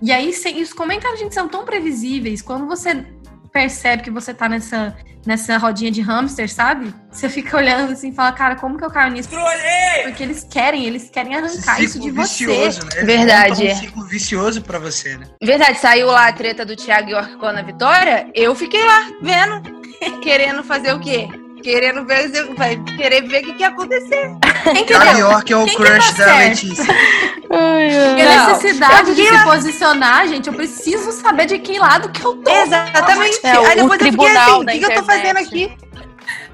E aí, sem, os comentários, gente, são tão previsíveis. Quando você percebe que você tá nessa, nessa rodinha de hamster, sabe? Você fica olhando assim e fala, cara, como que eu caio nisso? Trolei! Porque eles querem, eles querem arrancar isso de vicioso, você. Né? Verdade. É um ciclo vicioso pra você, né? Verdade, saiu lá a treta do Thiago York com a Ana Vitória, eu fiquei lá, vendo, querendo fazer o quê? Querendo ver, vai querer ver o que, que ia acontecer. Quem que Thiago deu? York é o Quem que crush tá da certo? Letícia. E Não, a necessidade eu de se posicionar, gente, eu preciso saber de que lado que eu tô. Exatamente. É, o Aí depois eu fiquei tribunal assim, o que, que eu tô fazendo aqui?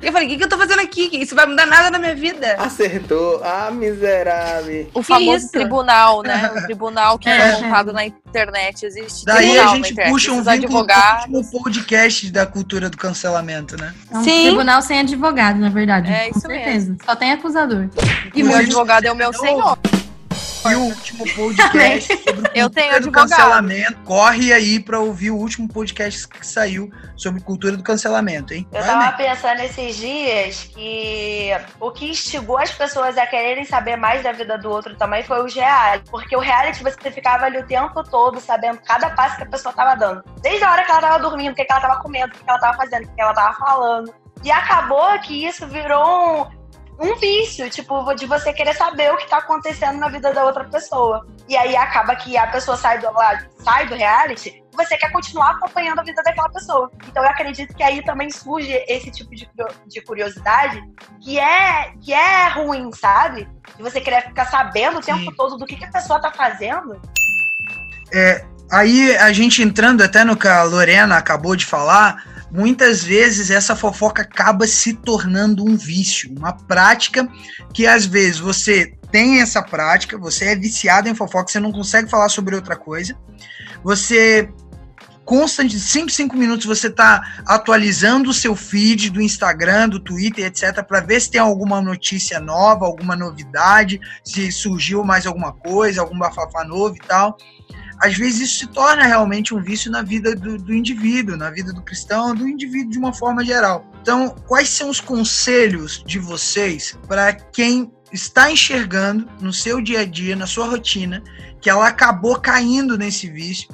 Eu falei, o que, que eu tô fazendo aqui? Isso vai mudar nada na minha vida. Acertou. Ah, miserável. O Que famoso isso? tribunal, né? O tribunal que É. é montado na internet. Existe Daí tribunal a gente puxa um vínculo com o advogados. último podcast da cultura do cancelamento, né? É um Sim. tribunal sem advogado, na verdade. É, com isso certeza. Só tem acusador. E meu advogado é o meu senhor. E o último podcast sobre Eu tenho do cancelamento. Corre aí pra ouvir o último podcast que saiu sobre cultura do cancelamento, hein? Eu Vai, tava Ney. pensando esses dias que o que instigou as pessoas a quererem saber mais da vida do outro também foi o reality. Porque o reality você ficava ali o tempo todo sabendo cada passo que a pessoa tava dando. Desde a hora que ela tava dormindo, o que, ela tava comendo, o que, ela tava fazendo, o que ela tava falando. E acabou que isso virou um, um vício, tipo, de você querer saber o que tá acontecendo na vida da outra pessoa. E aí acaba que a pessoa sai do, lá, sai do reality você quer continuar acompanhando a vida daquela pessoa. Então eu acredito que aí também surge esse tipo de, de curiosidade que é, que é ruim, sabe? De você querer ficar sabendo o Sim. tempo todo do que, que a pessoa tá fazendo. Aí a gente entrando até no que a Lorena acabou de falar, muitas vezes essa fofoca acaba se tornando um vício, uma prática que às vezes você tem essa prática, você é viciado em fofoca, você não consegue falar sobre outra coisa, você constante, 5, 5 minutos você tá atualizando o seu feed do Instagram, do Twitter, etc, para ver se tem alguma notícia nova, alguma novidade, se surgiu mais alguma coisa, algum bafafá novo e tal às vezes isso se torna realmente um vício na vida do, do indivíduo, na vida do cristão, do indivíduo de uma forma geral. Então, quais são os conselhos de vocês para quem está enxergando no seu dia a dia, na sua rotina, que ela acabou caindo nesse vício,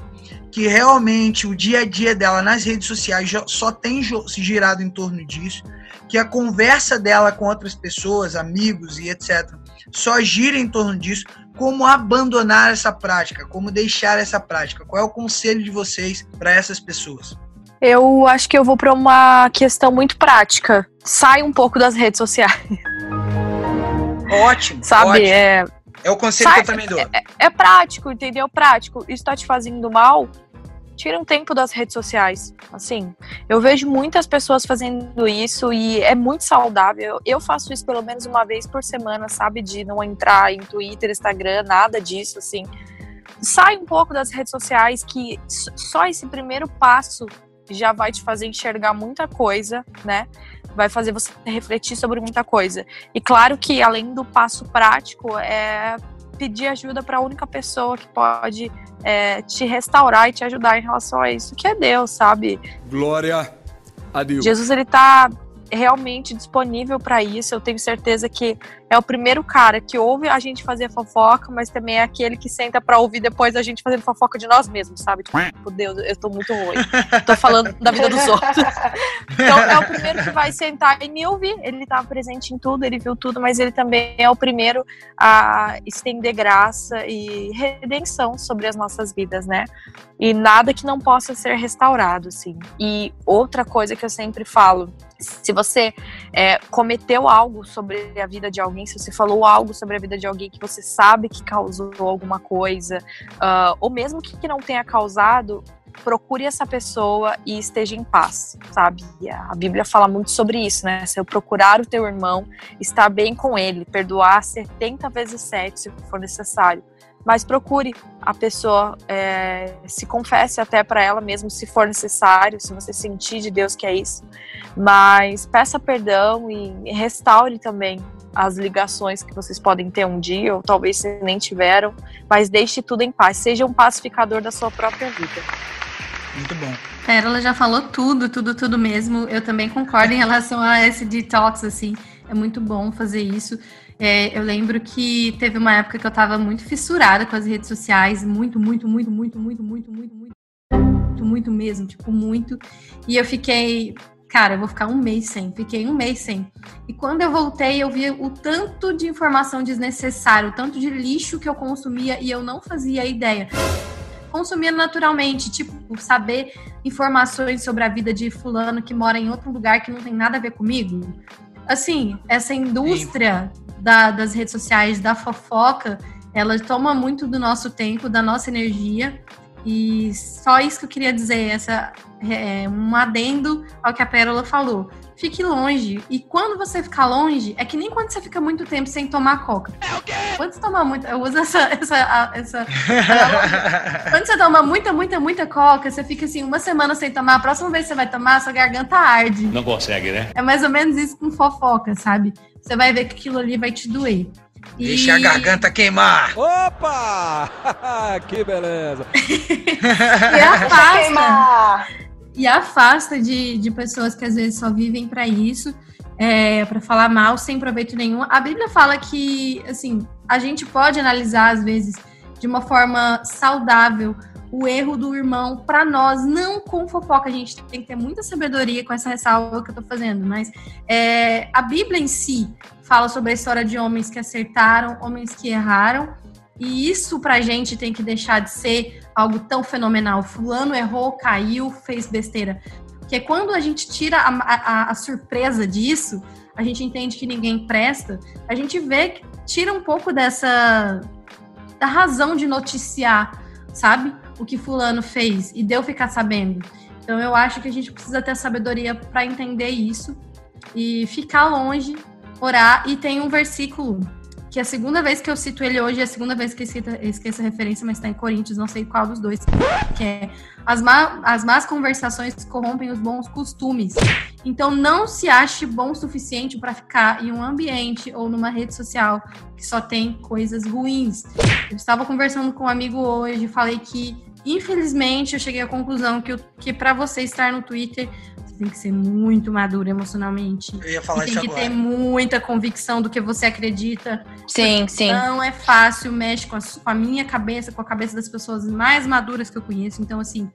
que realmente o dia a dia dela nas redes sociais já- só tem girado em torno disso, que a conversa dela com outras pessoas, amigos e etc., só gira em torno disso, como abandonar essa prática, como deixar essa prática? Qual é o conselho de vocês para essas pessoas? Eu acho que eu vou para uma questão muito prática. Sai um pouco das redes sociais, Ótimo, sabe? ótimo. É, É o conselho Sai- que eu também dou. é prático, entendeu? Prático. Isso tá te fazendo mal? Tira um tempo das redes sociais. Assim, eu vejo muitas pessoas fazendo isso e é muito saudável. Eu faço isso pelo menos uma vez por semana, sabe? De não entrar em Twitter, Instagram, nada disso, assim. Sai um pouco das redes sociais que só esse primeiro passo já vai te fazer enxergar muita coisa, né? Vai fazer você refletir sobre muita coisa. E claro que além do passo prático, é pedir ajuda para a única pessoa que pode é, te restaurar e te ajudar em relação a isso, que é Deus, sabe? Glória a Deus. Jesus ele tá realmente disponível para isso. Eu tenho certeza que é o primeiro cara que ouve a gente fazer fofoca, mas também é aquele que senta para ouvir depois a gente fazendo fofoca de nós mesmos, sabe? Tipo, Deus, eu tô muito ruim. Tô falando da vida dos outros. Então é o primeiro que vai sentar e me ouvir. Ele tá presente em tudo, ele viu tudo, mas ele também é o primeiro a estender graça e redenção sobre as nossas vidas, né? E nada que não possa ser restaurado, assim. E outra coisa que eu sempre falo, se você é, cometeu algo sobre a vida de alguém se você falou algo sobre a vida de alguém que você sabe que causou alguma coisa, uh, ou mesmo que não tenha causado, procure essa pessoa e esteja em paz, sabe? A Bíblia fala muito sobre isso, né? Se eu procurar o teu irmão, estar bem com ele, perdoar 70 vezes 7 se for necessário. Mas procure a pessoa, é, se confesse até para ela mesmo, se for necessário, se você sentir de Deus que é isso. Mas peça perdão e restaure também as ligações que vocês podem ter um dia, ou talvez nem tiveram, mas deixe tudo em paz. Seja um pacificador da sua própria vida. Muito bom. Pérola já falou tudo, tudo, tudo mesmo. Eu também concordo em relação a esse detox, assim. É muito bom fazer isso. É, eu lembro que teve uma época que eu tava muito fissurada com as redes sociais, muito, muito, muito, muito, muito, muito, muito, muito, muito, muito mesmo, tipo, muito. E eu fiquei, cara, eu vou ficar um mês sem. Fiquei um mês sem. E quando eu voltei, eu vi o tanto de informação desnecessária, o tanto de lixo que eu consumia e eu não fazia ideia consumia naturalmente, tipo, saber informações sobre a vida de fulano que mora em outro lugar que não tem nada a ver comigo. Assim, essa indústria da, das redes sociais, da fofoca, ela toma muito do nosso tempo, da nossa energia. E só isso que eu queria dizer, essa é, um adendo ao que a Pérola falou fique longe. E quando você ficar longe, é que nem quando você fica muito tempo sem tomar coca. É o quê? Quando você toma muito. Eu uso essa. essa, essa quando você toma muita, muita, muita coca, você fica assim, uma semana sem tomar. A próxima vez que você vai tomar, sua garganta arde. Não consegue, né? É mais ou menos isso com fofoca, sabe? Você vai ver que aquilo ali vai te doer. E... Deixa a garganta queimar. Opa! que beleza! e afasta e afasta de, de pessoas que às vezes só vivem para isso, é, para falar mal sem proveito nenhum. A Bíblia fala que, assim, a gente pode analisar às vezes de uma forma saudável o erro do irmão para nós, não com fofoca. A gente tem que ter muita sabedoria com essa ressalva que eu tô fazendo, mas é, a Bíblia em si fala sobre a história de homens que acertaram, homens que erraram, e isso pra gente tem que deixar de ser algo tão fenomenal. Fulano errou, caiu, fez besteira. Porque quando a gente tira a, a, a surpresa disso, a gente entende que ninguém presta, a gente vê que tira um pouco dessa da razão de noticiar, sabe? O que fulano fez e deu ficar sabendo. Então eu acho que a gente precisa ter sabedoria para entender isso e ficar longe, orar e tem um versículo que a segunda vez que eu cito ele hoje é a segunda vez que eu esqueço a referência, mas está em Coríntios, não sei qual dos dois, que é as, má, as más conversações corrompem os bons costumes. Então não se ache bom o suficiente para ficar em um ambiente ou numa rede social que só tem coisas ruins. Eu estava conversando com um amigo hoje, falei que infelizmente eu cheguei à conclusão que, que para você estar no Twitter tem que ser muito maduro emocionalmente. Eu ia falar e isso tem que agora. ter muita convicção do que você acredita. Sim, sim. Não é fácil, mexe com a, com a minha cabeça, com a cabeça das pessoas mais maduras que eu conheço. Então, assim,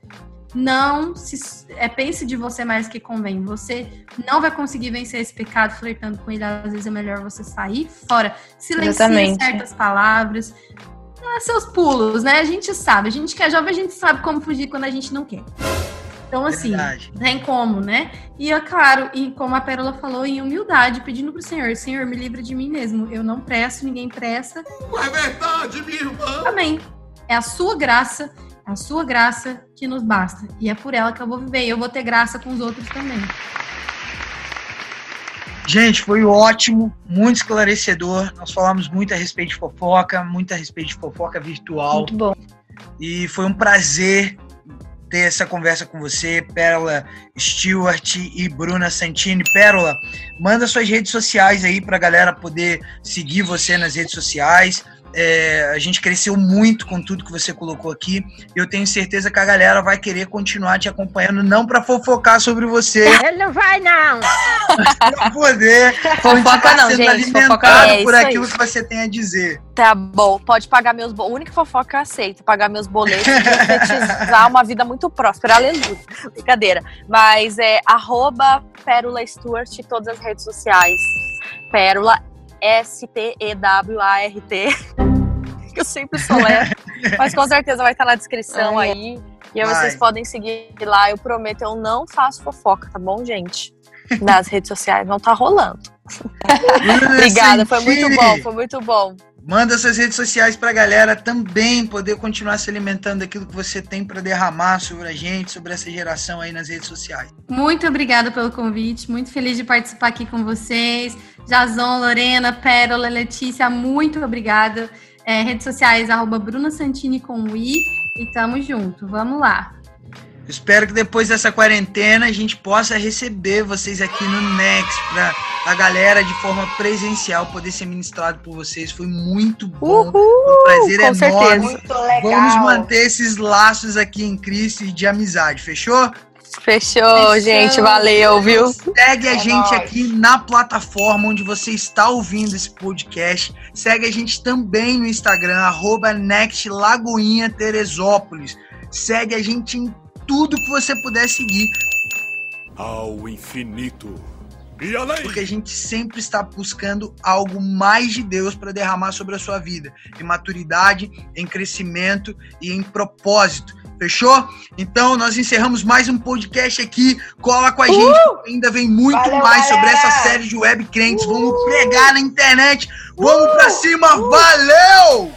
não se é, pense de você mais que convém. Você não vai conseguir vencer esse pecado flertando com ele. Às vezes é melhor você sair fora, silenciar Exatamente. certas palavras. Ah, seus pulos, né? A gente sabe. A gente que é jovem, a gente sabe como fugir quando a gente não quer. Então, assim, Verdade. tem como, né? E é claro, e como a Pérola falou, em humildade, pedindo pro Senhor, Senhor, me livre de mim mesmo. Eu não presto, ninguém presta. É verdade, minha irmã. Amém. É a sua graça, é a sua graça que nos basta. E é por ela que eu vou viver. E eu vou ter graça com os outros também. Gente, foi ótimo, muito esclarecedor. Nós falamos muito a respeito de fofoca, muito a respeito de fofoca virtual. Muito bom. E foi um prazer ter essa conversa com você, Pérola Stewart e Bruna Santini. Pérola, manda suas redes sociais aí pra galera poder seguir você nas redes sociais. É, a gente cresceu muito com tudo que você colocou aqui. Eu tenho certeza que a galera vai querer continuar te acompanhando, não pra fofocar sobre você, Ele não vai, não. pra poder Fofoca não, sendo gente, alimentado fofoca é por aquilo aí. que você tem a dizer. Tá bom, pode pagar meus boletos. A única fofoca que eu aceito, pagar meus boletos e profetizar uma vida muito próspera. Aleluia. Brincadeira. Mas é arroba Pérola Stewart em todas as redes sociais. Pérola S-T-E-W-A-R-T. Que eu sempre soleto. Mas com certeza vai estar na descrição Ai, aí. E aí vocês podem seguir lá. Eu prometo, eu não faço fofoca, tá bom, gente? Nas redes sociais. Não tá rolando. Obrigada, foi muito bom, foi muito bom. Manda suas redes sociais pra galera também poder continuar se alimentando daquilo que você tem para derramar sobre a gente, sobre essa geração aí nas redes sociais. Muito obrigada pelo convite, muito feliz de participar aqui com vocês. Jason, Lorena, Pérola, Letícia, muito obrigada. É, redes sociais, arroba Bruna Santini com o I e tamo junto. Vamos lá. Espero que depois dessa quarentena a gente possa receber vocês aqui no Next para a galera de forma presencial poder ser ministrado por vocês. Foi muito bom. Uhul, Foi um prazer com enorme. certeza. Muito legal. Vamos manter esses laços aqui em Cristo e de amizade, fechou? Fechou, Fechou. gente. Valeu, viu? Segue a É gente nóis. aqui na plataforma onde você está ouvindo esse podcast. Segue a gente também no Instagram, arroba Next Lagoinha Teresópolis. Segue a gente em tudo que você puder seguir, Ao infinito e além. porque a gente sempre está buscando algo mais de Deus para derramar sobre a sua vida, em maturidade, em crescimento e em propósito. Fechou? Então, nós encerramos mais um podcast aqui. Cola com a gente, porque ainda vem muito Valeu, mais sobre essa série de web crentes. Vamos pregar na internet. Vamos pra cima. Valeu!